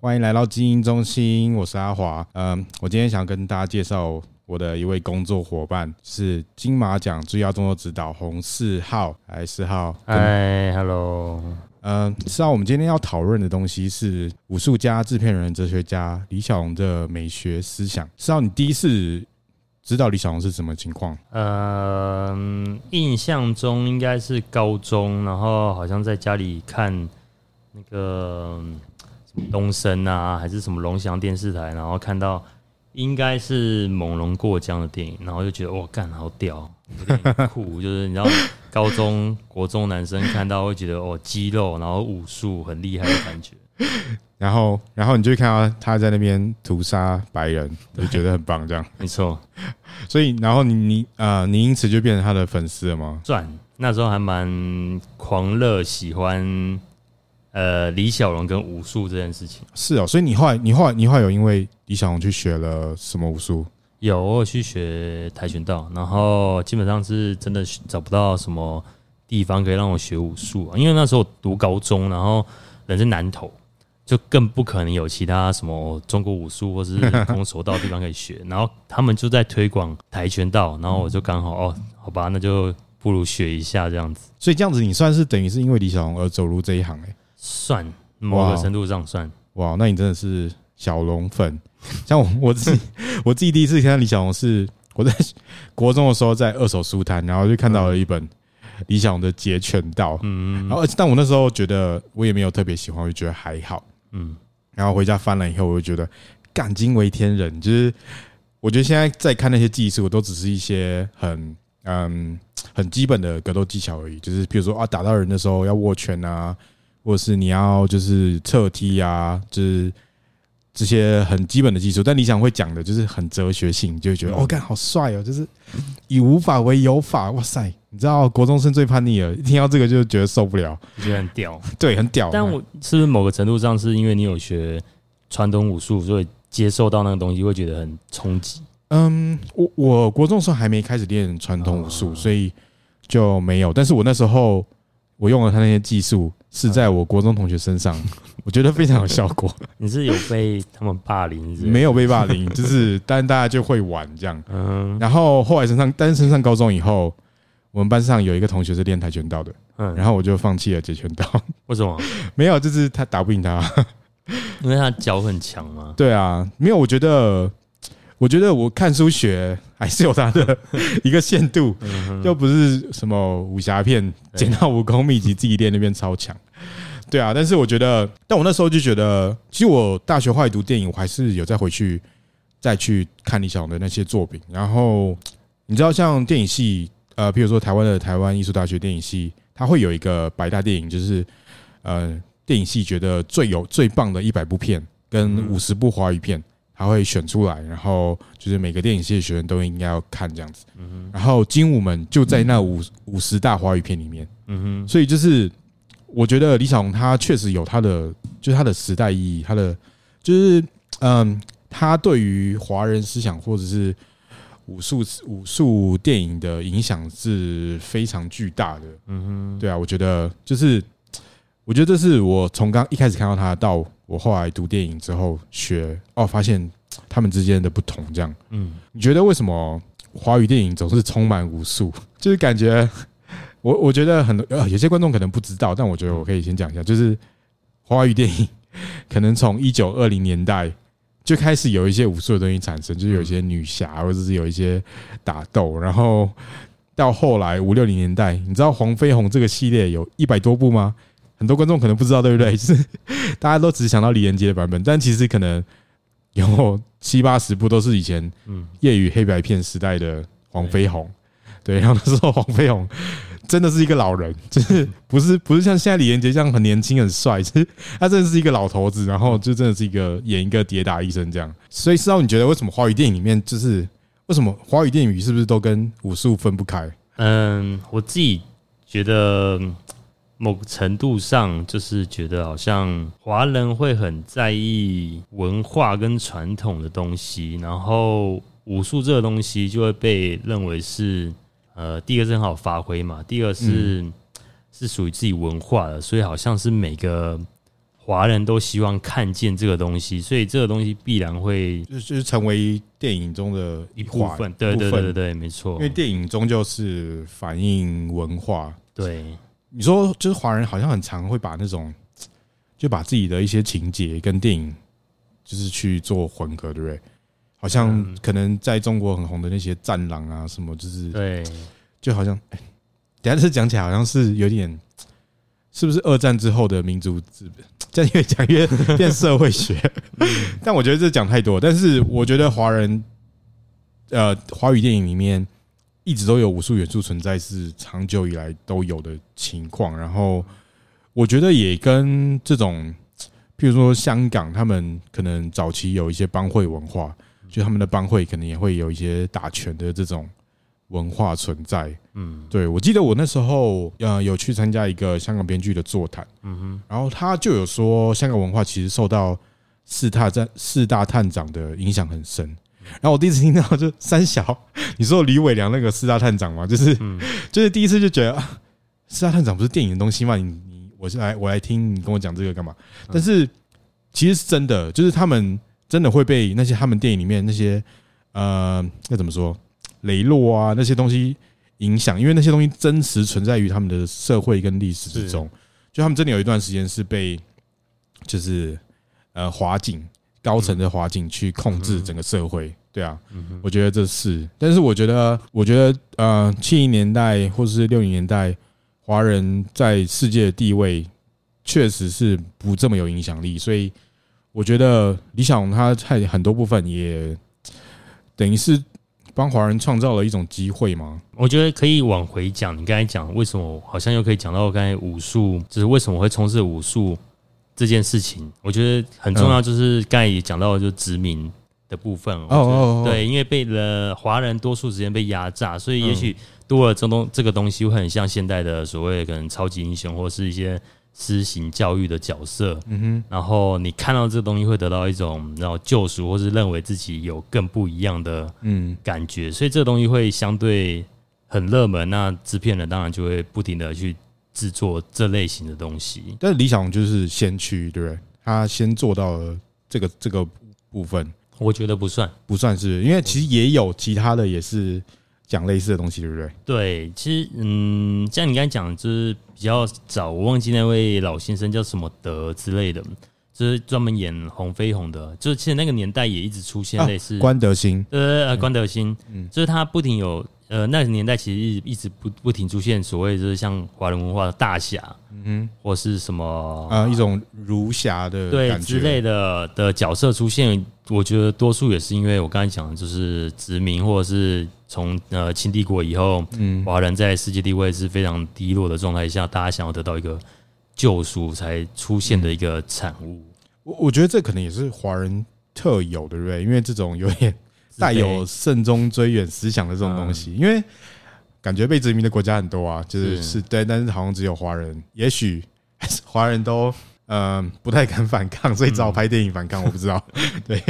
欢迎来到精英中心，我是阿华。嗯，我今天想跟大家介绍我的一位工作伙伴，是金马奖最佳动作指导洪世浩。来，世浩，嗨，Hello。嗯，知道我们今天要讨论的东西是武术家、制片人、哲学家李小龙的美学思想。知道你第一次知道李小龙是什么情况？嗯，印象中应该是高中，然后好像在家里看那个。东森啊，还是什么龙翔电视台，然后看到应该是猛龙过江的电影，然后就觉得哇，干好屌，有点酷，就是你知道，高中国中男生看到会觉得哦，肌肉，然后武术很厉害的感觉，然后然后你就看到他在那边屠杀白人，就觉得很棒，这样没错。所以然后你你啊、呃，你因此就变成他的粉丝了吗？算，那时候还蛮狂热，喜欢。呃，李小龙跟武术这件事情是哦，所以你后来，你后来，你后来有因为李小龙去学了什么武术？有，我有去学跆拳道，然后基本上是真的找不到什么地方可以让我学武术啊，因为那时候读高中，然后人在南投，就更不可能有其他什么中国武术或是 空手道的地方可以学，然后他们就在推广跆拳道，然后我就刚好哦，好吧，那就不如学一下这样子。所以这样子，你算是等于是因为李小龙而走入这一行哎、欸。算某个程度上算哇，哇，那你真的是小龙粉。像我我自己，我自己第一次看到李小龙是我在国中的时候，在二手书摊，然后就看到了一本李小龙的《截拳道》。嗯，然后但我那时候觉得我也没有特别喜欢，我就觉得还好。嗯，然后回家翻了以后，我就觉得干惊为天人。就是我觉得现在在看那些技术，我都只是一些很嗯很基本的格斗技巧而已。就是比如说啊，打到人的时候要握拳啊。或是你要就是侧踢啊，就是这些很基本的技术，但李想会讲的就是很哲学性，就会觉得哦，干好帅哦，就是以无法为有法，哇塞！你知道国中生最叛逆了，一听到这个就觉得受不了，觉得很屌，对，很屌。但我是不是某个程度上是因为你有学传统武术，所以接受到那个东西会觉得很冲击？嗯，我我国中的时候还没开始练传统武术，所以就没有。但是我那时候我用了他那些技术。是在我国中同学身上，我觉得非常有效果。你是有被他们霸凌？没有被霸凌，就是但大家就会玩这样。嗯，然后后来升上，但是升上高中以后，我们班上有一个同学是练跆拳道的，嗯，然后我就放弃了截拳道。为什么？没有，就是他打不赢他，因为他脚很强吗？对啊，没有，我觉得。我觉得我看书学还是有它的一个限度，又不是什么武侠片，捡到武功秘籍自己练那边超强，对啊。但是我觉得，但我那时候就觉得，其实我大学后来读电影，我还是有再回去再去看李小龙的那些作品。然后你知道，像电影系，呃，比如说台湾的台湾艺术大学电影系，它会有一个百大电影，就是呃，电影系觉得最有最棒的一百部片跟五十部华语片。他会选出来，然后就是每个电影系的学生都应该要看这样子。然后精武门就在那五五十大华语片里面。嗯哼，所以就是我觉得李小龙他确实有他的，就是他的时代意义，他的就是嗯，他对于华人思想或者是武术武术电影的影响是非常巨大的。嗯哼，对啊，我觉得就是我觉得这是我从刚一开始看到他到。我后来读电影之后学哦，发现他们之间的不同。这样，嗯，你觉得为什么华语电影总是充满武术？就是感觉我我觉得很多呃，有些观众可能不知道，但我觉得我可以先讲一下，就是华语电影 可能从一九二零年代就开始有一些武术的东西产生，就是有一些女侠或者是有一些打斗，然后到后来五六零年代，你知道黄飞鸿这个系列有一百多部吗？很多观众可能不知道，对不对？就是大家都只想到李连杰的版本，但其实可能有 七八十部都是以前业余黑白片时代的黄飞鸿。对，然后那时候黄飞鸿真的是一个老人，就是不是不是像现在李连杰这样很年轻很帅，其实他真的是一个老头子，然后就真的是一个演一个跌打医生这样。所以，知道你觉得为什么华语电影里面就是为什么华语电影是不是都跟武术分不开？嗯，我自己觉得。某个程度上，就是觉得好像华人会很在意文化跟传统的东西，然后武术这个东西就会被认为是呃，第一个是很好发挥嘛，第二个是是属于自己文化的，所以好像是每个华人都希望看见这个东西，所以这个东西必然会就是成为电影中的一部分。对对对对对，没错。因为电影终究是反映文化。对，你说就是华人好像很常会把那种，就把自己的一些情节跟电影就是去做混合，对不对？好像可能在中国很红的那些战狼啊什么，就是对，就好像，等下这讲起来好像是有点。是不是二战之后的民族资本？这样越讲越变社会学，但我觉得这讲太多。但是我觉得华人，呃，华语电影里面一直都有武术元素存在，是长久以来都有的情况。然后我觉得也跟这种，譬如说香港，他们可能早期有一些帮会文化，就他们的帮会可能也会有一些打拳的这种。文化存在，嗯，对，我记得我那时候呃有去参加一个香港编剧的座谈，嗯哼，然后他就有说香港文化其实受到四大战四大探长的影响很深，然后我第一次听到就三小，你说李伟良那个四大探长嘛，就是就是第一次就觉得啊四大探长不是电影的东西吗？你你我是来我来听你跟我讲这个干嘛？但是其实是真的，就是他们真的会被那些他们电影里面那些呃那怎么说？雷洛啊，那些东西影响，因为那些东西真实存在于他们的社会跟历史之中。就他们真的有一段时间是被，就是呃华警高层的华警去控制整个社会。对啊，我觉得这是。但是我觉得，我觉得呃七零年代或者是六零年代，华人在世界的地位确实是不这么有影响力。所以我觉得李小龙他在很多部分也等于是。帮华人创造了一种机会嘛？我觉得可以往回讲。你刚才讲为什么好像又可以讲到刚才武术，就是为什么会从事武术这件事情？我觉得很重要，就是刚才也讲到，就殖民的部分。哦哦，对，因为被了华人多数时间被压榨，所以也许多了这东这个东西会很像现代的所谓可能超级英雄，或是一些。施行教育的角色，嗯哼，然后你看到这个东西会得到一种然后救赎，或是认为自己有更不一样的嗯感觉，所以这个东西会相对很热门。那制片人当然就会不停的去制作这类型的东西。但是李小龙就是先驱，对不对？他先做到了这个这个部分，我觉得不算，不算是，因为其实也有其他的也是。讲类似的东西，对不对？对，其实，嗯，像你刚才讲，就是比较早，我忘记那位老先生叫什么德之类的，就是专门演红飞鸿的，就是其实那个年代也一直出现类似、啊、关德兴，呃，关德兴，嗯，就是他不停有。呃，那个年代其实一直一直不不停出现所谓就是像华人文化的大侠，嗯哼，或是什么啊一种儒侠的对之类的的角色出现，我觉得多数也是因为我刚才讲的就是殖民或者是从呃清帝国以后，嗯，华人在世界地位是非常低落的状态下，大家想要得到一个救赎才出现的一个产物。我我觉得这可能也是华人特有的，对不对？因为这种有点。带有慎终追远思想的这种东西，因为感觉被殖民的国家很多啊，就是是对，但是好像只有华人，也许 华人都嗯不太敢反抗，所以只好拍电影反抗。我不知道，对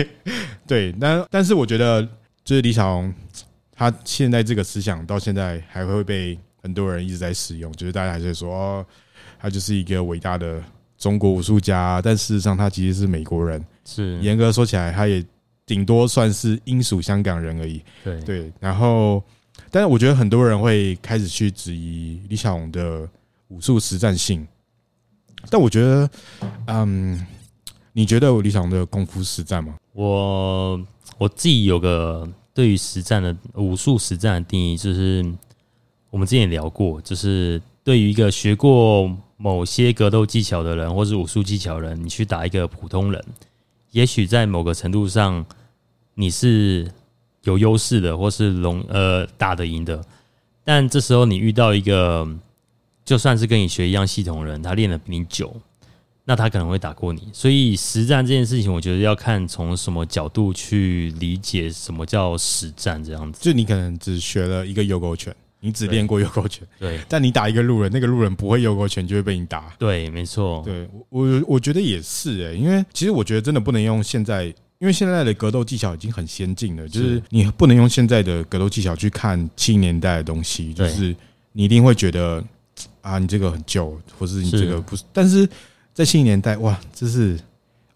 对，但但是我觉得，就是李小龙他现在这个思想到现在还会被很多人一直在使用，就是大家还是说，哦，他就是一个伟大的中国武术家，但事实上他其实是美国人，是严格说起来，他也。顶多算是英属香港人而已。对对，然后，但是我觉得很多人会开始去质疑李小龙的武术实战性。但我觉得，嗯，你觉得李小龙的功夫实战吗？我我自己有个对于实战的武术实战的定义，就是我们之前也聊过，就是对于一个学过某些格斗技巧的人，或是武术技巧的人，你去打一个普通人，也许在某个程度上。你是有优势的，或是龙呃打得赢的，但这时候你遇到一个就算是跟你学一样系统的人，他练的比你久，那他可能会打过你。所以实战这件事情，我觉得要看从什么角度去理解什么叫实战这样子。就你可能只学了一个右勾拳，你只练过右勾拳，对，但你打一个路人，那个路人不会右勾拳，就会被你打。对，没错。对我我觉得也是诶，因为其实我觉得真的不能用现在。因为现在的格斗技巧已经很先进了，就是你不能用现在的格斗技巧去看七零年代的东西，就是你一定会觉得啊，你这个很旧，或是你这个不是。但是在七零年代，哇，这是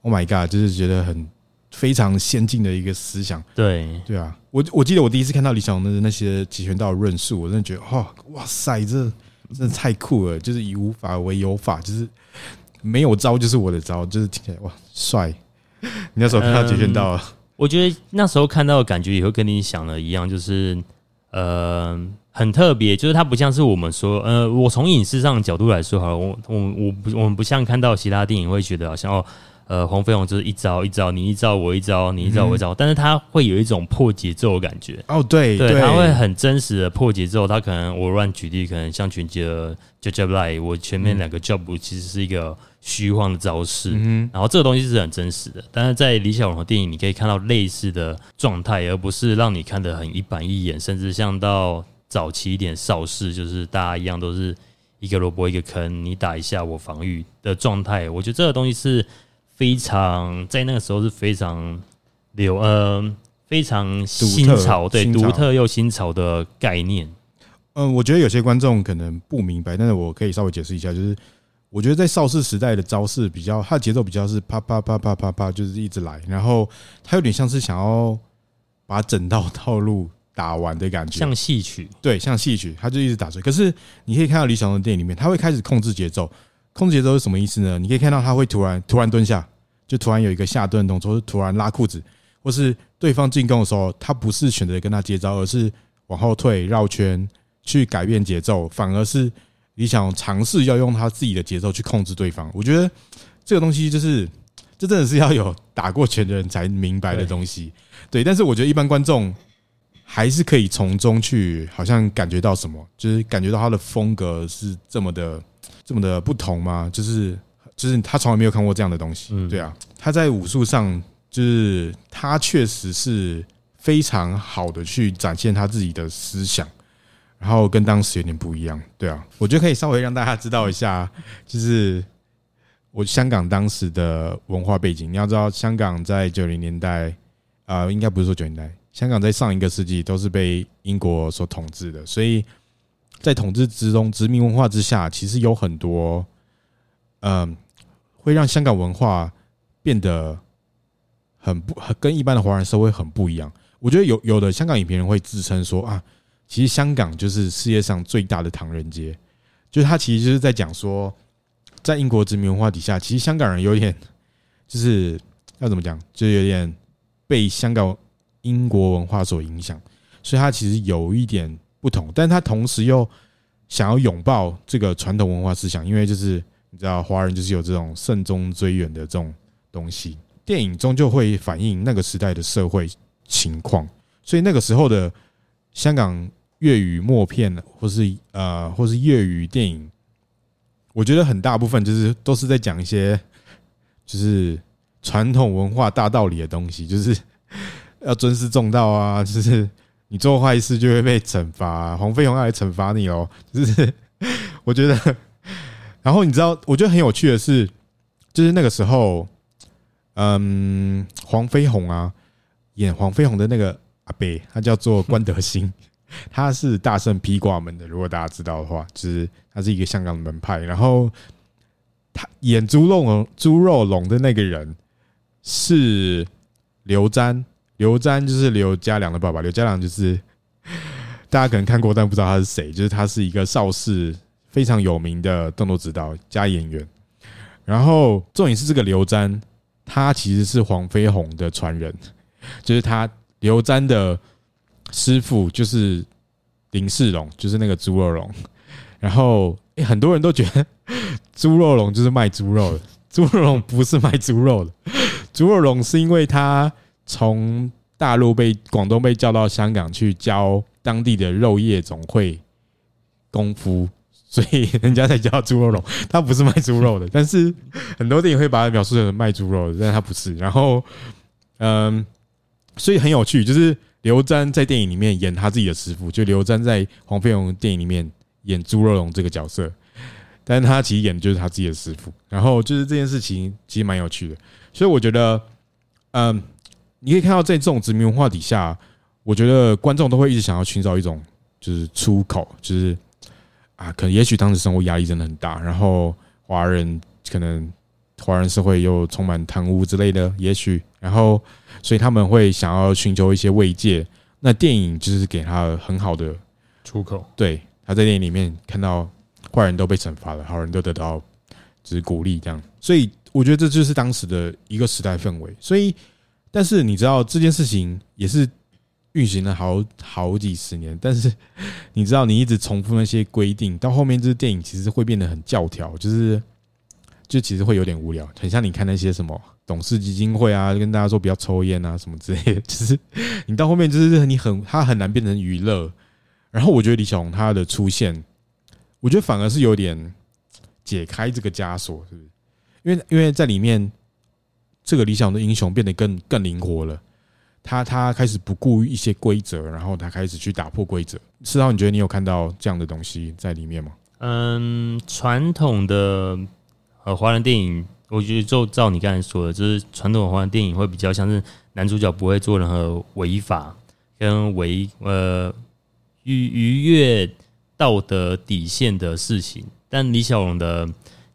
Oh my God，就是觉得很非常先进的一个思想。对对啊，我我记得我第一次看到李小龙的那些截拳道论述，我真的觉得，哦，哇塞，这真的太酷了！就是以无法为有法，就是没有招就是我的招，就是听起来哇帅。你那时候看到截拳道，我觉得那时候看到的感觉也会跟你想的一样，就是呃。很特别，就是它不像是我们说，呃，我从影视上的角度来说，好，我我我不我们不像看到其他电影会觉得好像哦，呃，黄飞鸿就是一招一招，你一招我一招，你一招我一招，嗯、但是他会有一种破节奏的感觉。哦，对对，他会很真实的破节奏。他可能我乱举例，可能像拳击的 jab jab lie，我前面两个 jab 其实是一个。虚晃的招式，嗯，然后这个东西是很真实的，但是在李小龙的电影，你可以看到类似的状态，而不是让你看得很一板一眼，甚至像到早期一点邵氏，就是大家一样都是一个萝卜一个坑，你打一下我防御的状态。我觉得这个东西是非常在那个时候是非常流，呃，非常新潮，对，独特又新潮的概念。嗯，我觉得有些观众可能不明白，但是我可以稍微解释一下，就是。我觉得在邵氏时代的招式比较，它的节奏比较是啪啪啪啪啪啪，就是一直来，然后它有点像是想要把整套套路打完的感觉，像戏曲，对，像戏曲，它就一直打碎。可是你可以看到李小龙的电影里面，他会开始控制节奏，控制节奏是什么意思呢？你可以看到他会突然突然蹲下，就突然有一个下蹲动作，突然拉裤子，或是对方进攻的时候，他不是选择跟他接招，而是往后退绕圈去改变节奏，反而是。你想尝试要用他自己的节奏去控制对方，我觉得这个东西就是，这真的是要有打过拳的人才明白的东西。对，但是我觉得一般观众还是可以从中去好像感觉到什么，就是感觉到他的风格是这么的这么的不同吗？就是就是他从来没有看过这样的东西。对啊，他在武术上就是他确实是非常好的去展现他自己的思想。然后跟当时有点不一样，对啊，我觉得可以稍微让大家知道一下，就是我香港当时的文化背景。你要知道，香港在九零年代，啊，应该不是说九零年代，香港在上一个世纪都是被英国所统治的，所以在统治之中，殖民文化之下，其实有很多，嗯，会让香港文化变得很不很跟一般的华人社会很不一样。我觉得有有的香港影评人会自称说啊。其实香港就是世界上最大的唐人街，就是他其实就是在讲说，在英国殖民文化底下，其实香港人有点就是要怎么讲，就有点被香港英国文化所影响，所以他其实有一点不同，但他同时又想要拥抱这个传统文化思想，因为就是你知道，华人就是有这种慎终追远的这种东西，电影终究会反映那个时代的社会情况，所以那个时候的香港。粤语默片，或是呃，或是粤语电影，我觉得很大部分就是都是在讲一些就是传统文化大道理的东西，就是要尊师重道啊，就是你做坏事就会被惩罚，黄飞鸿要来惩罚你哦。就是我觉得，然后你知道，我觉得很有趣的是，就是那个时候，嗯，黄飞鸿啊，演黄飞鸿的那个阿伯，他叫做关德兴。他是大圣披挂门的，如果大家知道的话，就是他是一个香港的门派。然后他演猪肉龙、猪肉龙的那个人是刘瞻，刘瞻就是刘家良的爸爸。刘家良就是大家可能看过，但不知道他是谁。就是他是一个邵氏非常有名的动作指导加演员。然后重点是这个刘瞻，他其实是黄飞鸿的传人，就是他刘瞻的。师傅就是林世荣，就是那个猪肉龙。然后，欸，很多人都觉得猪肉龙就是卖猪肉的，猪肉龙不是卖猪肉的，猪肉龙是因为他从大陆被广东被叫到香港去教当地的肉业总会功夫，所以人家才叫猪肉龙。他不是卖猪肉的，但是很多电影会把它描述成卖猪肉的，但他不是。然后，嗯，所以很有趣，就是。刘詹在电影里面演他自己的师傅，就刘詹在黄飞鸿电影里面演猪肉龙这个角色，但是他其实演的就是他自己的师傅。然后就是这件事情其实蛮有趣的，所以我觉得，嗯，你可以看到在这种殖民文化底下，我觉得观众都会一直想要寻找一种就是出口，就是啊，可能也许当时生活压力真的很大，然后华人可能华人社会又充满贪污之类的，也许，然后所以他们会想要寻求一些慰藉。那电影就是给他很好的出口。对，他在电影里面看到坏人都被惩罚了，好人都得到只是鼓励这样。所以我觉得这就是当时的一个时代氛围。所以，但是你知道这件事情也是。运行了好好几十年，但是 你知道，你一直重复那些规定，到后面这电影其实会变得很教条，就是就其实会有点无聊，很像你看那些什么董事基金会啊，跟大家说不要抽烟啊什么之类的，其 实你到后面就是你很他很难变成娱乐。然后我觉得李小龙他的出现，我觉得反而是有点解开这个枷锁，是不是？因为因为在里面，这个李小龙的英雄变得更更灵活了。他他开始不顾一些规则，然后他开始去打破规则。世豪，你觉得你有看到这样的东西在里面吗？嗯，传统的呃华人电影，我觉得就照你刚才说的，就是传统的华人电影会比较像是男主角不会做任何违法跟违呃逾逾越道德底线的事情，但李小龙的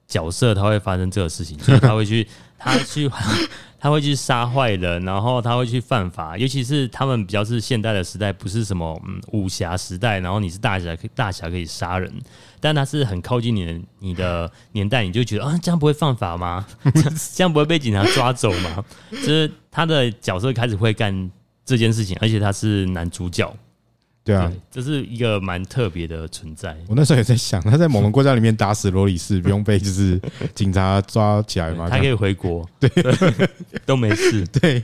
角色他会发生这个事情，所以他会去他去。他会去杀坏人，然后他会去犯法，尤其是他们比较是现代的时代，不是什么嗯武侠时代，然后你是大侠，可以大侠可以杀人，但他是很靠近你的你的年代，你就觉得啊，这样不会犯法吗？这样不会被警察抓走吗？就是他的角色开始会干这件事情，而且他是男主角。对啊，这是一个蛮特别的存在。我那时候也在想，他在某个国家里面打死罗里士，不用被就是警察抓起来嘛？他可以回国，对，都没事。对，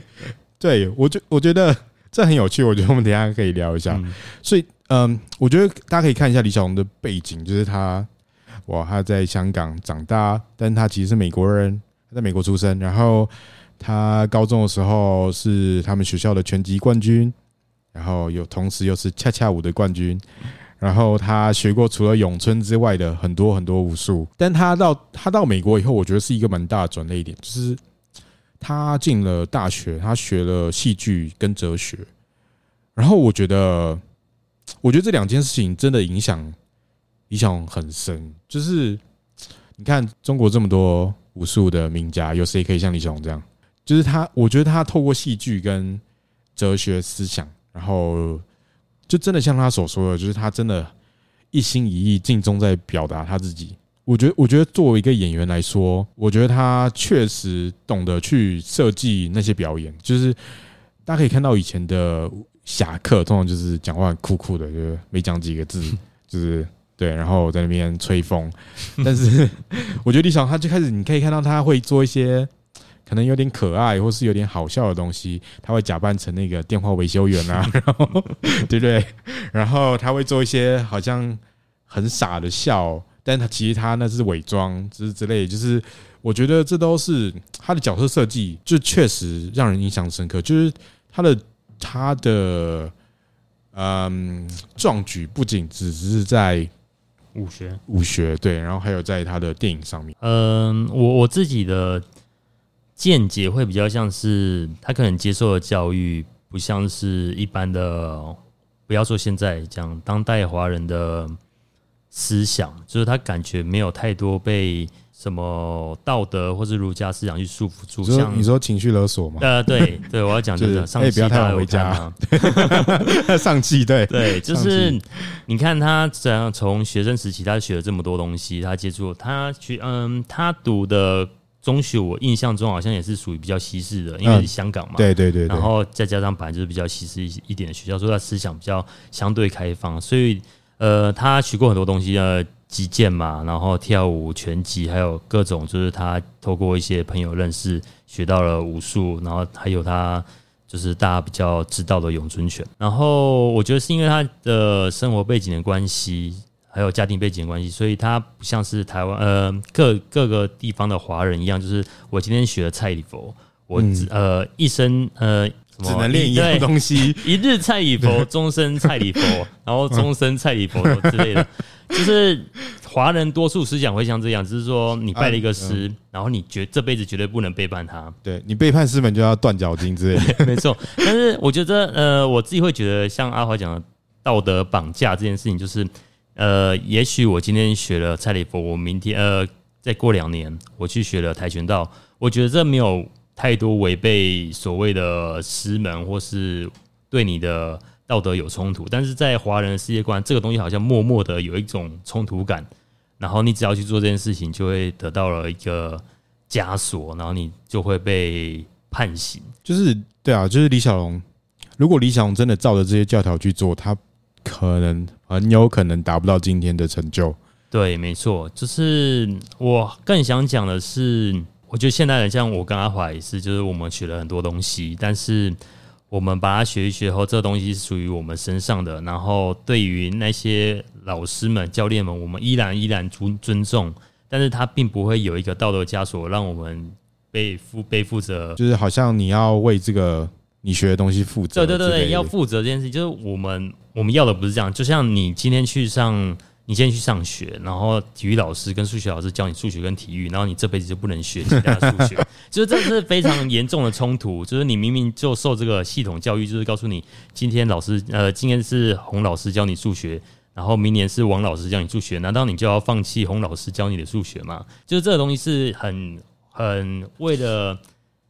对我觉我觉得这很有趣。我觉得我们等一下可以聊一下。所以，嗯，我觉得大家可以看一下李小龙的背景，就是他哇，他在香港长大，但他其实是美国人，他在美国出生。然后他高中的时候是他们学校的拳击冠军。然后有同时又是恰恰舞的冠军，然后他学过除了咏春之外的很多很多武术，但他到他到美国以后，我觉得是一个蛮大的转捩点，就是他进了大学，他学了戏剧跟哲学，然后我觉得，我觉得这两件事情真的影响影响很深，就是你看中国这么多武术的名家，有谁可以像李小龙这样？就是他，我觉得他透过戏剧跟哲学思想。然后，就真的像他所说的，就是他真的，一心一意、尽忠在表达他自己。我觉得，我觉得作为一个演员来说，我觉得他确实懂得去设计那些表演。就是大家可以看到以前的侠客，通常就是讲话很酷酷的，就是没讲几个字，就是对，然后在那边吹风。但是，我觉得李小龙他最开始，你可以看到他会做一些。可能有点可爱，或是有点好笑的东西，他会假扮成那个电话维修员啊，然 后对不对？然后他会做一些好像很傻的笑，但他其实他那是伪装，之之类。就是我觉得这都是他的角色设计，就确实让人印象深刻。就是他的他的嗯壮举，不仅只是在武学武学对，然后还有在他的电影上面。嗯，我我自己的。见解会比较像是他可能接受的教育，不像是一般的，不要说现在讲当代华人的思想，就是他感觉没有太多被什么道德或是儒家思想去束缚住。像你说情绪勒索吗？呃，对对，我要讲真的，上气不要太回家，上气对 对，就是你看他怎样从学生时期他学了这么多东西，他接触他去嗯，他读的。中学我印象中好像也是属于比较西式的，因为是香港嘛，嗯、对对对，然后再加上本来就是比较西式一一点的学校，所以他思想比较相对开放，所以呃，他学过很多东西，呃，击剑嘛，然后跳舞、拳击，还有各种，就是他透过一些朋友认识，学到了武术，然后还有他就是大家比较知道的咏春拳，然后我觉得是因为他的生活背景的关系。还有家庭背景的关系，所以他不像是台湾呃各各个地方的华人一样，就是我今天学了蔡礼佛，我只呃一生呃只能练一样东西，一日蔡礼佛，终身蔡礼佛，然后终身蔡礼佛之类的，就是华人多数思想会像这样，就是说你拜了一个师，然后你绝这辈子绝对不能背叛他，对你背叛师门就要断脚筋之类的，没错。但是我觉得呃我自己会觉得，像阿华讲的道德绑架这件事情，就是。呃，也许我今天学了蔡李佛，我明天呃再过两年我去学了跆拳道，我觉得这没有太多违背所谓的师门或是对你的道德有冲突，但是在华人的世界观，这个东西好像默默的有一种冲突感，然后你只要去做这件事情，就会得到了一个枷锁，然后你就会被判刑。就是对啊，就是李小龙，如果李小龙真的照着这些教条去做，他可能很有可能达不到今天的成就。对，没错，就是我更想讲的是，我觉得现代人像我跟阿华也是，就是我们学了很多东西，但是我们把它学一学后，这个东西是属于我们身上的。然后对于那些老师们、教练们，我们依然依然尊尊重，但是他并不会有一个道德枷锁让我们背负背负着，就是好像你要为这个你学的东西负责。对对对对，要负责这件事情，就是我们我们要的不是这样。就像你今天去上。你今天去上学，然后体育老师跟数学老师教你数学跟体育，然后你这辈子就不能学其他的数学，就是这是非常严重的冲突。就是你明明就受这个系统教育，就是告诉你今天老师呃，今天是洪老师教你数学，然后明年是王老师教你数学，难道你就要放弃洪老师教你的数学吗？就是这个东西是很很为了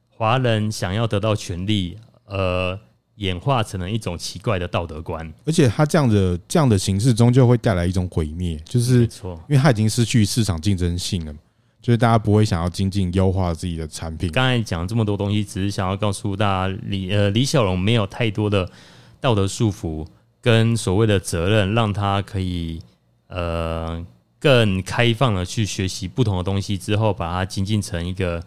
华人想要得到权利，呃。演化成了一种奇怪的道德观，而且它这样的这样的形式终究会带来一种毁灭，就是错，因为它已经失去市场竞争性了，就是大家不会想要精进优化自己的产品。刚才讲这么多东西，只是想要告诉大家，李呃李小龙没有太多的道德束缚跟所谓的责任，让他可以呃更开放的去学习不同的东西，之后把它精进成一个。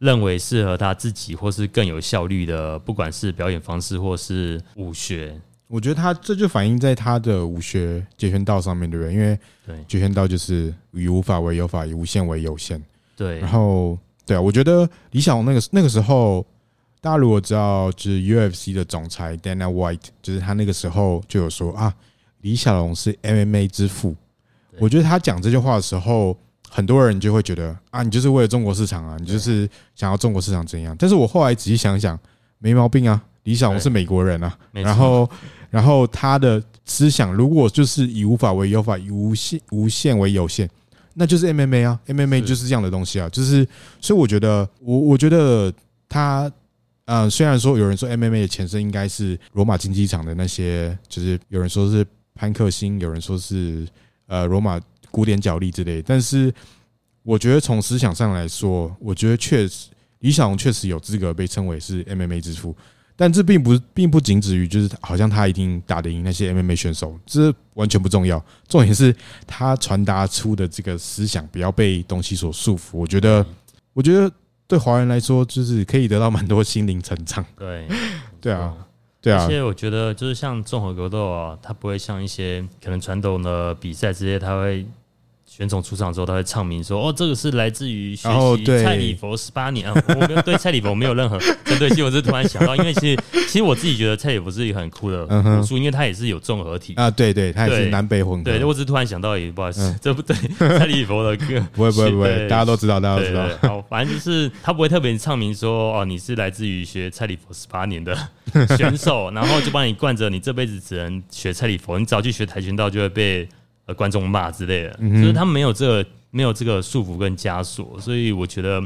认为适合他自己或是更有效率的，不管是表演方式或是武学，我觉得他这就反映在他的武学截拳道上面，对不对？因为对截拳道就是以无法为有法，以无限为有限。对，然后对啊，我觉得李小龙那个那个时候，大家如果知道，就是 UFC 的总裁 Dana White，就是他那个时候就有说啊，李小龙是 MMA 之父。我觉得他讲这句话的时候。很多人就会觉得啊，你就是为了中国市场啊，你就是想要中国市场怎样？但是我后来仔细想想，没毛病啊。李小龙是美国人啊，然后，然后他的思想如果就是以无法为有法，以无限无限为有限，那就是 MMA 啊，MMA 就是这样的东西啊。就是所以我觉得，我我觉得他，呃，虽然说有人说 MMA 的前身应该是罗马竞技场的那些，就是有人说是潘克星，有人说是呃罗马。古典角力之类，但是我觉得从思想上来说，我觉得确实李小龙确实有资格被称为是 MMA 之父，但这并不并不仅止于就是好像他一定打得赢那些 MMA 选手，这完全不重要。重点是他传达出的这个思想不要被东西所束缚。我觉得，我觉得对华人来说，就是可以得到蛮多心灵成长。对，对啊。对啊，而且我觉得就是像综合格斗啊，它不会像一些可能传统的比赛之类，它会。选手出场之后，他会唱名说：“哦，这个是来自于学习蔡礼佛十八年啊。”我没有对蔡礼佛没有任何针对性，我是突然想到，因为其实其实我自己觉得蔡礼佛是一个很酷的武术，因为他也是有综合体啊，对对，他也是南北混合。对，我只是突然想到，也不好意思，这不对，蔡礼佛的歌不会不会不会，大家都知道，大家都知道。好，反正就是他不会特别唱名说：“哦，你是来自于学蔡礼佛十八年的选手，然后就帮你灌着，你这辈子只能学蔡礼佛，你早去学跆拳道就会被。”观众骂之类的，就是他没有这个没有这个束缚跟枷锁，所以我觉得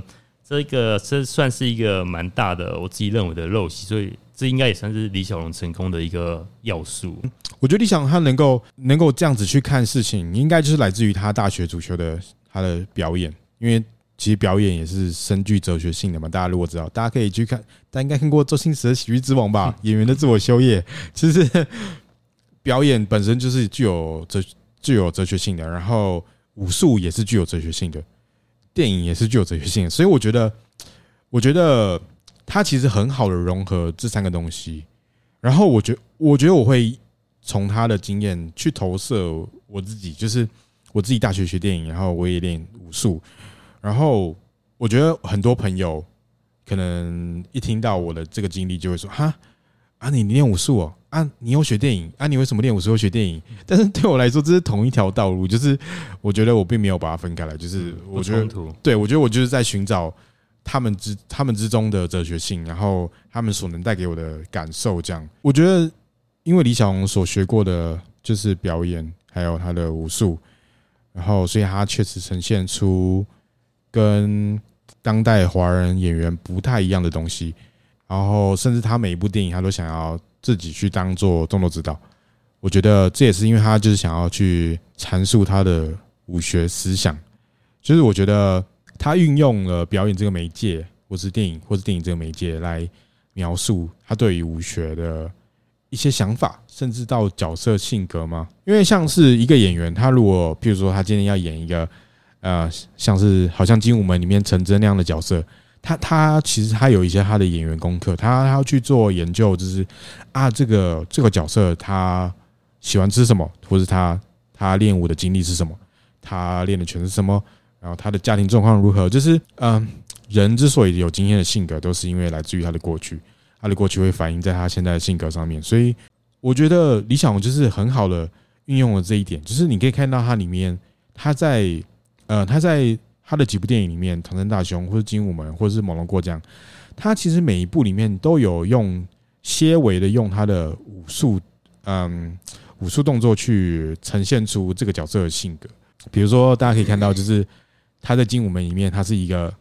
这个这算是一个蛮大的我自己认为的陋习，所以这应该也算是李小龙成功的一个要素。我觉得李小龙他能够能够这样子去看事情，应该就是来自于他大学足球的他的表演，因为其实表演也是深具哲学性的嘛。大家如果知道，大家可以去看，大家应该看过周星驰的《喜剧之王》吧？演员的自我修业，其实表演本身就是具有哲。具有哲学性的，然后武术也是具有哲学性的，电影也是具有哲学性的，所以我觉得，我觉得他其实很好的融合这三个东西。然后我觉，我觉得我会从他的经验去投射我自己，就是我自己大学学电影，然后我也练武术，然后我觉得很多朋友可能一听到我的这个经历，就会说：“哈。”啊，你练武术哦？啊，你有学电影？啊，你为什么练武术又学电影？但是对我来说，这是同一条道路。就是我觉得我并没有把它分开来。就是我觉得，对，我觉得我就是在寻找他们之他们之中的哲学性，然后他们所能带给我的感受。这样，我觉得，因为李小龙所学过的就是表演，还有他的武术，然后所以他确实呈现出跟当代华人演员不太一样的东西，然后甚至他每一部电影他都想要自己去当做动作指导。我觉得这也是因为他就是想要去阐述他的武学思想，就是我觉得他运用了表演这个媒介，或是电影或是电影这个媒介来描述他对于武学的一些想法，甚至到角色性格吗？因为像是一个演员，他如果譬如说他今天要演一个。呃，像是好像《精武门》里面陈真那样的角色，他他其实他有一些他的演员功课，他他要去做研究，就是啊，这个这个角色他喜欢吃什么，或是他他练武的经历是什么，他练的拳是什么，然后他的家庭状况如何，就是嗯、人之所以有今天的性格，都是因为来自于他的过去，他的过去会反映在他现在的性格上面，所以我觉得李小龙就是很好的运用了这一点，就是你可以看到他里面他在。呃，他在他的几部电影里面，《唐山大雄》或者《精武门》或者是《猛龙过江》，他其实每一部里面都有用些微的用他的武术，嗯，武术动作去呈现出这个角色的性格。比如说，大家可以看到，就是他在《精武门》里面，他是一个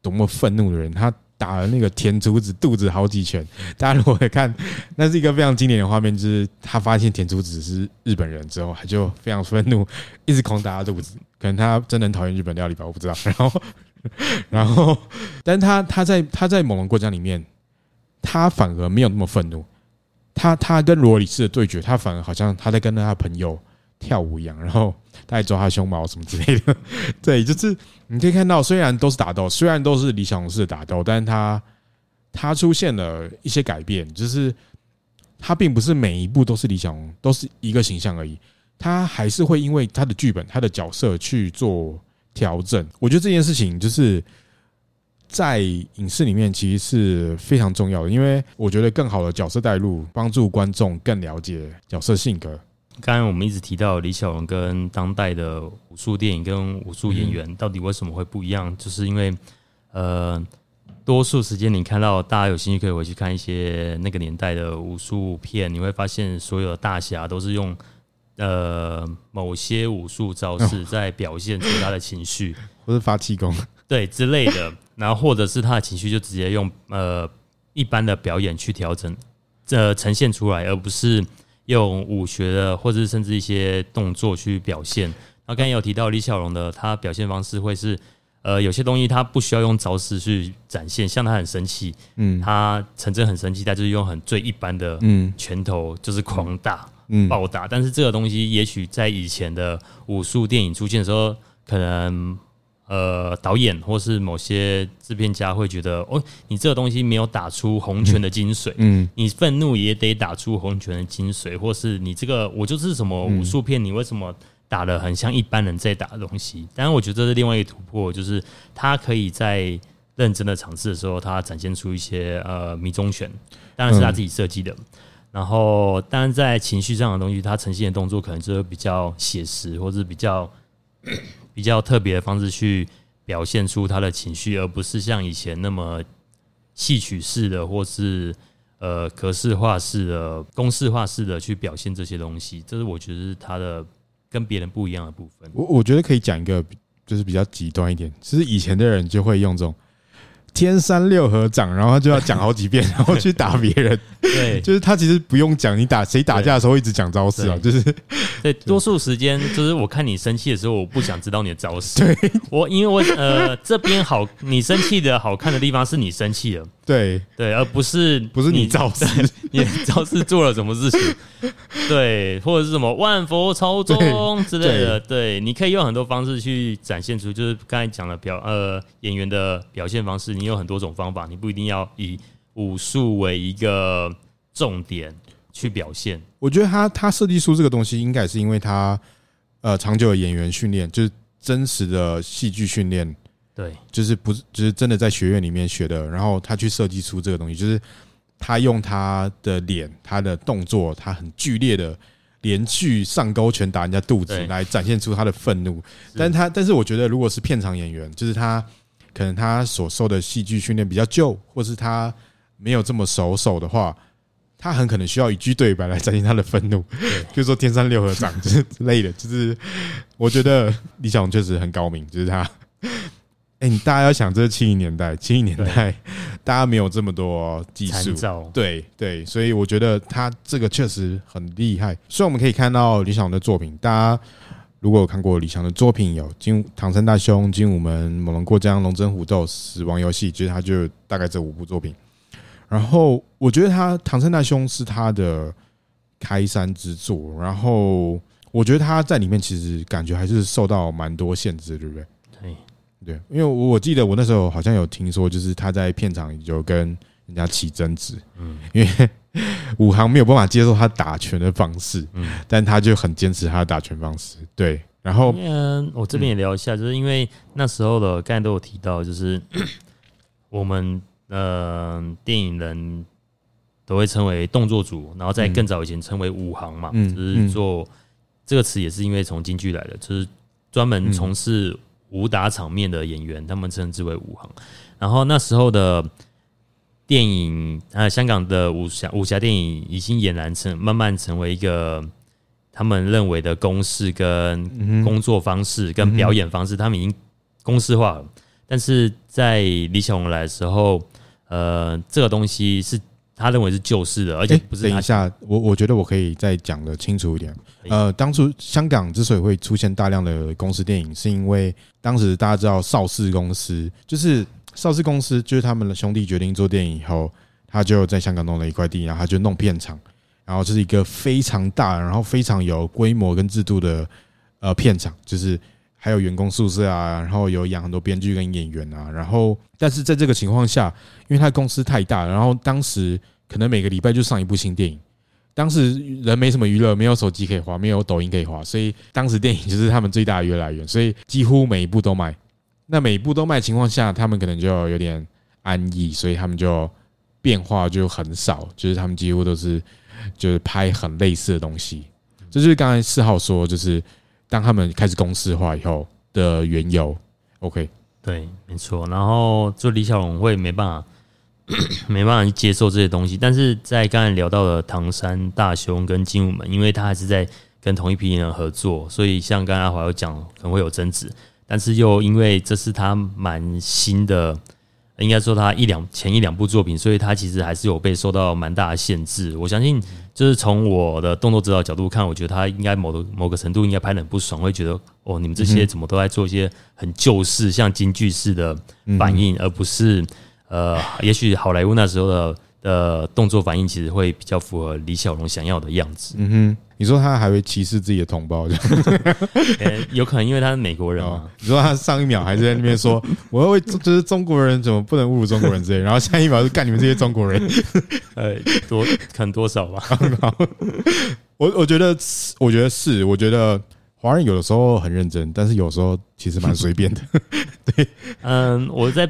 多么愤怒的人，他。打了那个田竹子肚子好几拳，大家如果会看，那是一个非常经典的画面，就是他发现田竹子是日本人之后，他就非常愤怒，一直狂打他肚子。可能他真的很讨厌日本料理吧，我不知道。然后，然后，但他他在他在猛龙过江里面，他反而没有那么愤怒。他他跟罗里士的对决，他反而好像他在跟他的朋友跳舞一样，然后他还抓他胸毛什么之类的。对，就是你可以看到，虽然都是打斗，虽然都是李小龙式的打斗，但是他他出现了一些改变，就是他并不是每一部都是李小龙都是一个形象而已，他还是会因为他的剧本、他的角色去做调整。我觉得这件事情就是在影视里面其实是非常重要的，因为我觉得更好的角色带入，帮助观众更了解角色性格。刚才我们一直提到李小龙跟当代的武术电影跟武术演员到底为什么会不一样？就是因为，呃，多数时间你看到大家有兴趣可以回去看一些那个年代的武术片，你会发现所有的大侠都是用呃某些武术招式在表现出他的情绪，或是发气功，对之类的，然后或者是他的情绪就直接用呃一般的表演去调整，呃呈现出来，而不是。用武学的，或者甚至一些动作去表现。那刚才有提到李小龙的，他表现方式会是，呃，有些东西他不需要用招式去展现，像他很生气，嗯，他陈真很生气，他就是用很最一般的，嗯，拳头就是狂打，嗯，暴打。但是这个东西，也许在以前的武术电影出现的时候，可能。呃，导演或是某些制片家会觉得，哦，你这个东西没有打出红拳的精髓，嗯，你愤怒也得打出红拳的精髓，或是你这个我就是什么武术片，你为什么打的很像一般人在打的东西？当然，我觉得这是另外一个突破，就是他可以在认真的尝试的时候，他展现出一些呃迷踪拳，当然是他自己设计的。然后，当然在情绪上的东西，他呈现的动作可能就会比较写实，或是比较。比较特别的方式去表现出他的情绪，而不是像以前那么戏曲式的，或是呃格式化式的、公式化式的去表现这些东西。这是我觉得是他的跟别人不一样的部分。我我觉得可以讲一个，就是比较极端一点。其实以前的人就会用这种。天山六合掌，然后他就要讲好几遍，然后去打别人。对，就是他其实不用讲，你打谁打架的时候一直讲招式啊，就是对。多数时间就是我看你生气的时候，我不想知道你的招式。对，我因为我呃这边好，你生气的好看的地方是你生气了。对对，而不是不是你招式，你招式做了什么事情？对，或者是什么万佛朝宗之类的。对，你可以用很多方式去展现出，就是刚才讲的表呃演员的表现方式。你有很多种方法，你不一定要以武术为一个重点去表现。我觉得他他设计出这个东西，应该是因为他呃长久的演员训练，就是真实的戏剧训练。对，就是不是，就是真的在学院里面学的，然后他去设计出这个东西，就是他用他的脸、他的动作，他很剧烈的连续上勾拳打人家肚子，来展现出他的愤怒。但他，但是我觉得，如果是片场演员，就是他可能他所受的戏剧训练比较旧，或是他没有这么熟手的话，他很可能需要一句对白来展现他的愤怒，比如说天山六合掌 之类的。就是我觉得李小龙确实很高明，就是他。哎，你大家要想，这是七零年代，七零年代大家没有这么多技术，对对，所以我觉得他这个确实很厉害。所以我们可以看到李小龙的作品，大家如果有看过李小龙的作品，有《金唐山大兄》《精武门》《猛龙过江》《龙争虎斗》《死亡游戏》，其实他就大概这五部作品。然后我觉得他《唐山大兄》是他的开山之作，然后我觉得他在里面其实感觉还是受到蛮多限制，对不对？对。对，因为我记得我那时候好像有听说，就是他在片场有跟人家起争执，嗯，因为 武行没有办法接受他打拳的方式，嗯，但他就很坚持他的打拳方式，对。然后，嗯，我这边也聊一下，就是因为那时候的刚才都有提到，就是 我们呃电影人都会称为动作组，然后在更早以前称为武行嘛，就是做这个词也是因为从京剧来的，就是专门从事。武打场面的演员，他们称之为武行。然后那时候的电影，呃，香港的武侠武侠电影已经俨然成慢慢成为一个他们认为的公式跟工作方式跟表演方式，他们已经公式化了。但是在李小龙来的时候，呃，这个东西是。他认为是旧式的，而且不是。等一下，我我觉得我可以再讲的清楚一点。呃，当初香港之所以会出现大量的公司电影，是因为当时大家知道邵氏公司，就是邵氏公司，就是他们的兄弟决定做电影以后，他就在香港弄了一块地，然后他就弄片场，然后这是一个非常大，然后非常有规模跟制度的呃片场，就是还有员工宿舍啊，然后有养很多编剧跟演员啊，然后但是在这个情况下，因为他公司太大，然后当时。可能每个礼拜就上一部新电影，当时人没什么娱乐，没有手机可以滑，没有抖音可以滑，所以当时电影就是他们最大的娱乐来源，所以几乎每一部都卖。那每一部都卖情况下，他们可能就有点安逸，所以他们就变化就很少，就是他们几乎都是就是拍很类似的东西。这就是刚才四号说，就是当他们开始公式化以后的缘由。OK，对，没错。然后就李小龙会没办法。没办法接受这些东西，但是在刚才聊到的唐山大兄跟精武门，因为他还是在跟同一批人合作，所以像刚才阿华有讲，可能会有争执，但是又因为这是他蛮新的，应该说他一两前一两部作品，所以他其实还是有被受到蛮大的限制。我相信，就是从我的动作指导角度看，我觉得他应该某个某个程度应该拍的很不爽，会觉得哦，你们这些怎么都在做一些很旧式、像京剧式的反应，而不是。呃，也许好莱坞那时候的的动作反应其实会比较符合李小龙想要的样子。嗯哼，你说他还会歧视自己的同胞，有可能因为他是美国人嘛、哦？你说他上一秒还是在那边说 我要为就是中国人怎么不能侮辱中国人之类，然后下一秒就干你们这些中国人。呃，多可能多少吧。我我觉得我觉得是，我觉得华人有的时候很认真，但是有时候其实蛮随便的。对，嗯，我再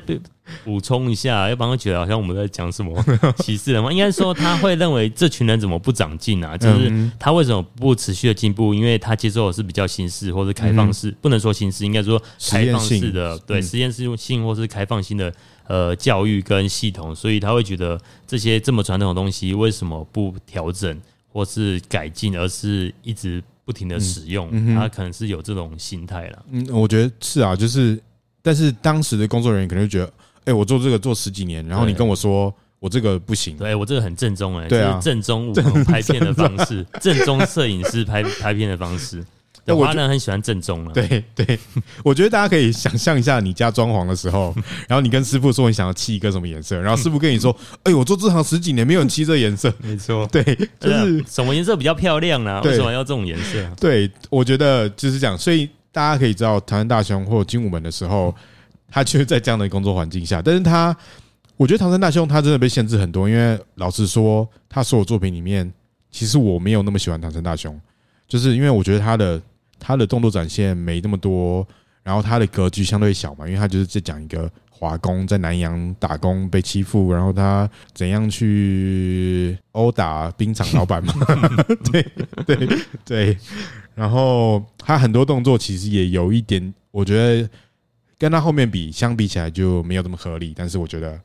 补充一下，要不然会觉得好像我们在讲什么 歧视人吗？应该说他会认为这群人怎么不长进啊？就是他为什么不持续的进步？因为他接受的是比较新式或是开放式，不能说新式，应该说开放式的，对实验室性或是开放性的呃教育跟系统，所以他会觉得这些这么传统的东西为什么不调整或是改进，而是一直不停的使用？他可能是有这种心态了。嗯，我觉得是啊，就是但是当时的工作人员可能就觉得。哎、欸，我做这个做十几年，然后你跟我说我这个不行，对我这个很正宗哎，对啊，正宗拍片的方式，正宗摄影师拍拍片的方式，我华人很喜欢正宗了。对对，我觉得大家可以想象一下，你家装潢的时候，然后你跟师傅说你想要漆一个什么颜色，然后师傅跟你说，哎、欸，我做这行十几年没有人漆这颜色，没错，对，就是什么颜色比较漂亮啊？为什么要这种颜色？对，我觉得就是这样，所以大家可以知道，唐山大兄或精武门的时候。他就是在这样的工作环境下，但是他，我觉得唐山大兄他真的被限制很多，因为老实说，他所有作品里面，其实我没有那么喜欢唐山大兄，就是因为我觉得他的他的动作展现没那么多，然后他的格局相对小嘛，因为他就是在讲一个华工在南洋打工被欺负，然后他怎样去殴打冰场老板嘛，对对对，然后他很多动作其实也有一点，我觉得。跟他后面比，相比起来就没有这么合理，但是我觉得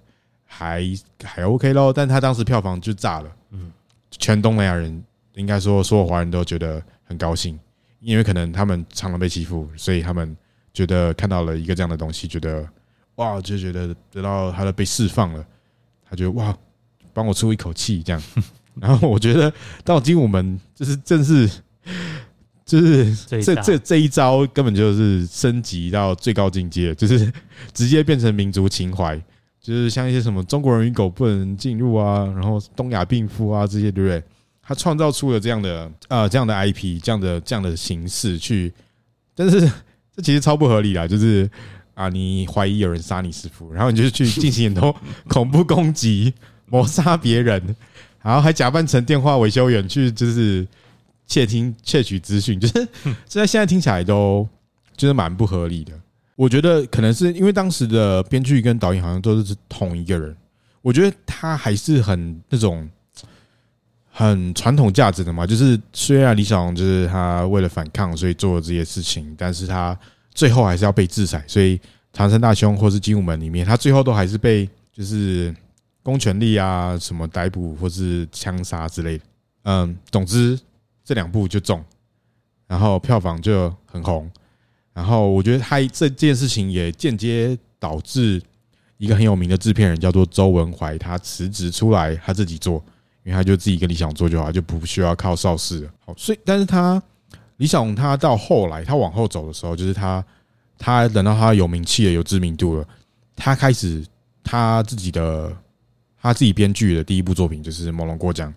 还还 OK 咯。但他当时票房就炸了，嗯，全东南亚人应该说所有华人都觉得很高兴，因为可能他们常常被欺负，所以他们觉得看到了一个这样的东西，觉得哇，就觉得得到他的被释放了，他就哇，帮我出一口气这样。然后我觉得到精武门就是正是就是这这这一招根本就是升级到最高境界，就是直接变成民族情怀，就是像一些什么中国人与狗不能进入啊，然后东亚病夫啊这些，对不对？他创造出了这样的呃这样的 IP，这样的这样的形式去，但是 这其实超不合理啊，就是。啊！你怀疑有人杀你师傅，然后你就去进行很多恐怖攻击、谋杀别人，然后还假扮成电话维修员去，就是窃听、窃取资讯，就是这在现在听起来都就是蛮不合理的。我觉得可能是因为当时的编剧跟导演好像都是同一个人，我觉得他还是很那种很传统价值的嘛。就是虽然李小龙就是他为了反抗，所以做了这些事情，但是他。最后还是要被制裁，所以唐山大兄或是精武门里面，他最后都还是被就是公权力啊什么逮捕或是枪杀之类的。嗯，总之这两部就中，然后票房就很红。然后我觉得他这件事情也间接导致一个很有名的制片人叫做周文怀，他辞职出来他自己做，因为他就自己跟李小龙做就好，就不需要靠邵氏。好，所以但是他。李小龙他到后来，他往后走的时候，就是他，他等到他有名气了、有知名度了，他开始他自己的他自己编剧的第一部作品就是《猛龙过江》。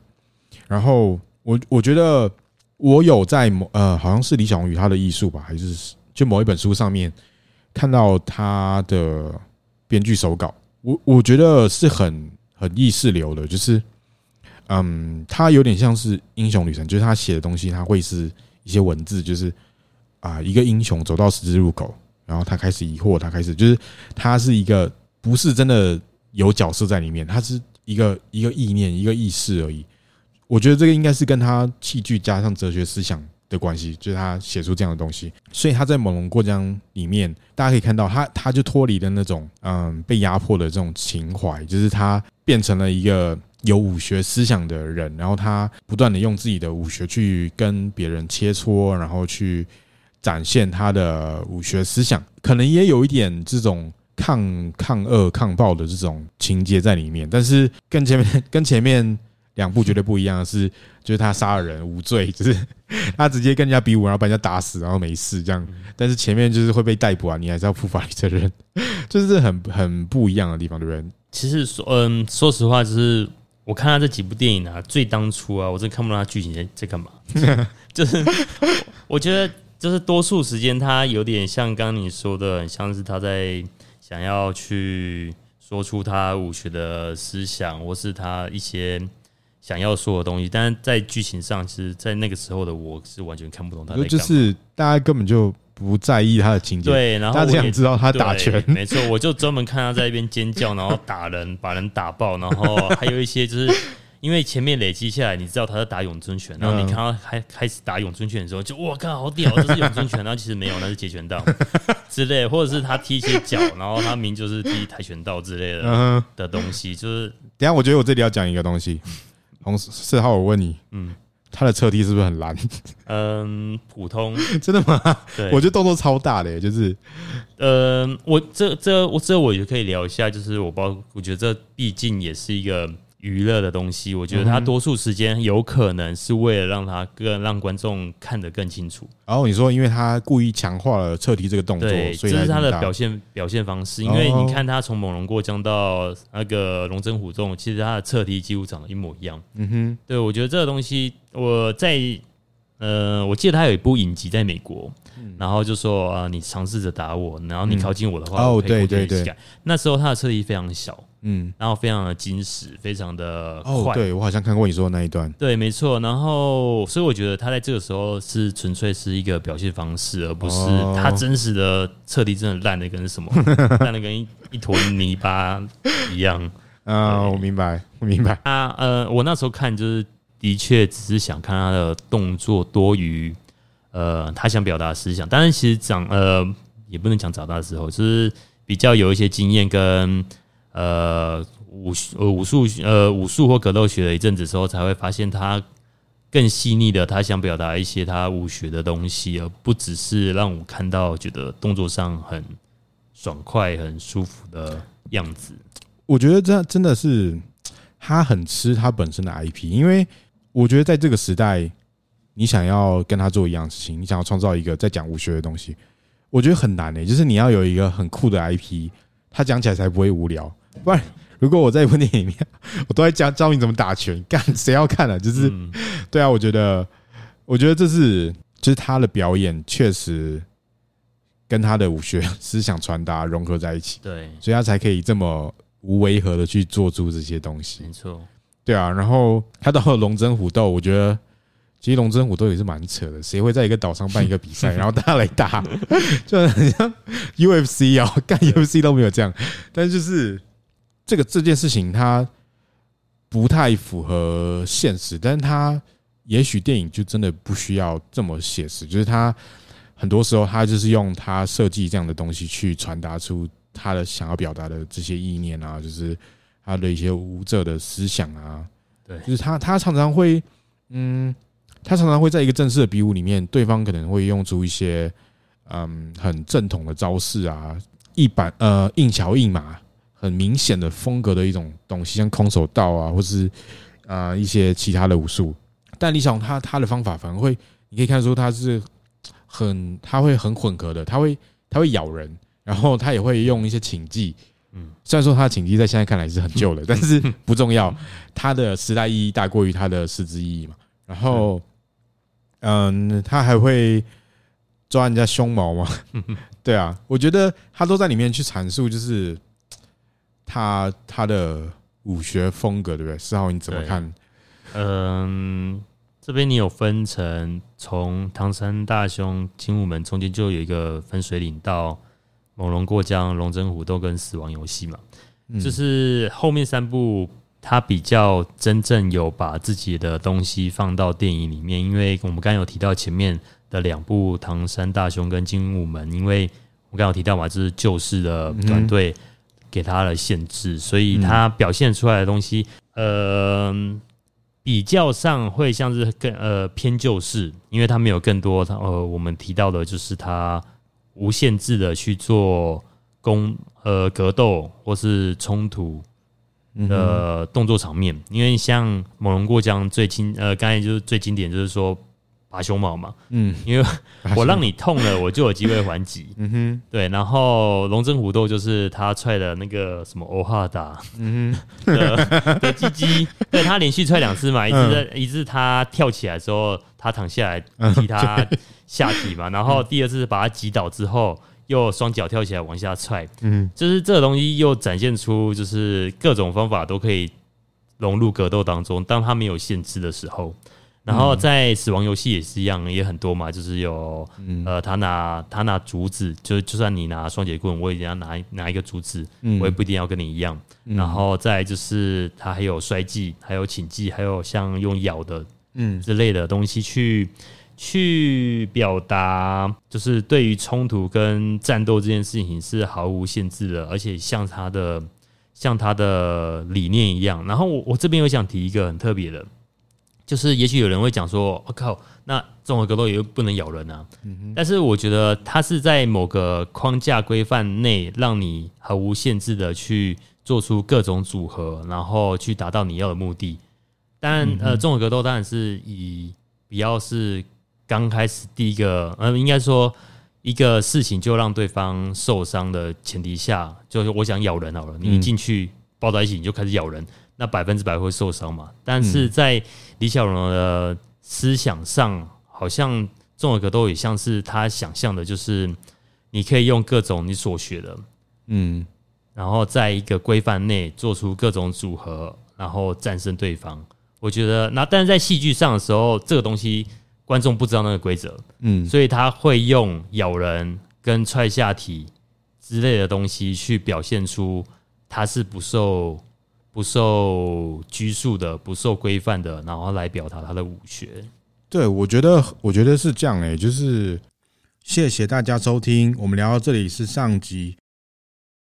然后我我觉得我有在某呃，好像是李小龙与他的艺术吧，还是就某一本书上面看到他的编剧手稿。我我觉得是很很意识流的，就是嗯，他有点像是英雄旅程，就是他写的东西，他会是。一些文字就是啊，一个英雄走到十字路口，然后他开始疑惑，他开始就是他是一个不是真的有角色在里面，他是一个一个意念，一个意识而已。我觉得这个应该是跟他戏剧加上哲学思想的关系，就是他写出这样的东西。所以他在《猛龙过江》里面，大家可以看到他，他就脱离了那种嗯被压迫的这种情怀，就是他变成了一个。有武学思想的人，然后他不断的用自己的武学去跟别人切磋，然后去展现他的武学思想，可能也有一点这种抗抗恶抗暴的这种情节在里面。但是跟前面 跟前面两部绝对不一样的是，就是他杀了人无罪，就是他直接跟人家比武，然后把人家打死，然后没事这样。但是前面就是会被逮捕啊，你还是要负法律责任，就是很很不一样的地方，对不对？其实说嗯，说实话，就是。我看他这几部电影啊，最当初啊，我真看不懂他剧情在在干嘛。就是我觉得，就是多数时间他有点像刚你说的，很像是他在想要去说出他武学的思想，或是他一些想要说的东西。但是在剧情上，其实，在那个时候的我是完全看不懂他在干嘛。就是大家根本就。不在意他的情节，对，然后他只想知道他打拳，没错，我就专门看他在一边尖叫，然后打人，把人打爆，然后还有一些就是因为前面累积下来，你知道他在打咏春拳，然后你看他开开始打咏春拳的时候，就哇，靠好屌，这是咏春拳，然后其实没有，那是截拳道之类，或者是他踢一些脚，然后他明就是踢跆拳道之类的的东西，就是等下我觉得我这里要讲一个东西，红四号，我问你，嗯。他的侧踢是不是很烂？嗯，普通。真的吗？对，我觉得动作超大的，就是，嗯，我这这我这我也可以聊一下，就是我包，我觉得这毕竟也是一个。娱乐的东西，我觉得他多数时间有可能是为了让他更让观众看得更清楚。然后你说，因为他故意强化了侧踢这个动作，对，这是他的表现表现方式。因为你看他从猛龙过江到那个龙争虎斗，其实他的侧踢几乎长得一模一样。嗯哼，对，我觉得这个东西，我在呃，我记得他有一部影集在美国，然后就说啊，你尝试着打我，然后你靠近我的话，哦，对对对，那时候他的车衣非常小。嗯，然后非常的精实，非常的快。哦，对，我好像看过你说的那一段。对，没错。然后，所以我觉得他在这个时候是纯粹是一个表现方式，而不是他真实的彻底真的烂的跟什么，烂的跟一一坨泥巴一样。啊，我明白，我明白。啊，呃，我那时候看就是的确只是想看他的动作多于呃他想表达思想，但是其实长呃也不能讲长大的时候，就是比较有一些经验跟。呃，武呃武术呃武术或格斗学了一阵子之后，才会发现他更细腻的，他想表达一些他武学的东西，而不只是让我看到觉得动作上很爽快、很舒服的样子。我觉得这真的是他很吃他本身的 IP，因为我觉得在这个时代，你想要跟他做一样事情，你想要创造一个在讲武学的东西，我觉得很难诶、欸。就是你要有一个很酷的 IP，他讲起来才不会无聊。不然，如果我在一部电影里面，我都在教教你怎么打拳，干谁要看啊？就是对啊，我觉得，我觉得这是就是他的表演确实。跟他的武学思想传达融合在一起，对，所以他才可以这么无违和的去做出这些东西。没错，对啊。然后他到了龙争虎斗，我觉得其实龙争虎斗也是蛮扯的。谁会在一个岛上办一个比赛，然后大家来打，就很像 UFC 啊，干 UFC 都没有这样。但是就是这个这件事情，它不太符合现实，但是它也许电影就真的不需要这么写实，就是它。很多时候，它就是用它设计这样的东西去传达出他的想要表达的这些意念啊，就是他的一些武者的思想啊。对，就是他他常常会，嗯，他常常会在一个正式的比武里面，对方可能会用出一些嗯很正统的招式啊，一板呃硬桥硬马，很明显的风格的一种东西，像空手道啊，或是啊一些其他的武术。但李小龙他他的方法反而会，你可以看出他是。很，他会很混合的，他会他会咬人，然后他也会用一些擒技。嗯，虽然说他的擒技在现在看来是很旧了，但是不重要，他的时代意义大过于他的实质意义嘛。然后，嗯，他还会抓人家胸毛吗？对啊，我觉得他都在里面去阐述，就是他他的武学风格，对不对？四号你怎么看？嗯。这边你有分成，从唐山大兄、精武门中间就有一个分水岭，到猛龙过江、龙争虎斗跟死亡游戏嘛。就是后面三部，他比较真正有把自己的东西放到电影里面。因为我们刚刚有提到前面的两部唐山大兄跟精武门，因为我刚刚有提到嘛，就是旧式的团队给他的限制，所以他表现出来的东西，呃。比较上会像是更呃偏旧式，因为他没有更多呃我们提到的就是他无限制的去做攻呃格斗或是冲突的动作场面，因为像猛龙过江最经呃刚才就是最经典就是说。拔胸毛嘛，嗯，因为我让你痛了，我就有机会还击，嗯哼，对，然后龙争虎斗就是他踹的那个什么欧哈达，嗯哼。的的鸡鸡，对他连续踹两次嘛，一次在一次他跳起来的时候，他躺下来踢他 下体嘛，然后第二次把他击倒之后，又双脚跳起来往下踹，嗯，就是这个东西又展现出就是各种方法都可以融入格斗当中，当他没有限制的时候。然后在死亡游戏也是一样，也很多嘛，就是有呃，他拿他拿竹子，就就算你拿双节棍，我也要拿拿一个竹子，我也不一定要跟你一样。然后再就是他还有摔技，还有擒技，还有像用咬的，嗯之类的东西去去表达，就是对于冲突跟战斗这件事情是毫无限制的，而且像他的像他的理念一样。然后我我这边有想提一个很特别的。就是，也许有人会讲说：“我、哦、靠，那综合格斗也不能咬人啊。嗯”但是我觉得它是在某个框架规范内，让你毫无限制的去做出各种组合，然后去达到你要的目的。但呃，综合格斗当然是以比较是刚开始第一个，呃，应该说一个事情就让对方受伤的前提下，就是我想咬人好了，你一进去抱在一起，你就开始咬人。那百分之百会受伤嘛？但是在李小龙的思想上，好像综合格斗也像是他想象的，就是你可以用各种你所学的，嗯，然后在一个规范内做出各种组合，然后战胜对方。我觉得，那但是在戏剧上的时候，这个东西观众不知道那个规则，嗯，所以他会用咬人跟踹下体之类的东西去表现出他是不受。不受拘束的，不受规范的，然后来表达他的武学。对，我觉得，我觉得是这样诶、就是谢谢大家收听，我们聊到这里是上集。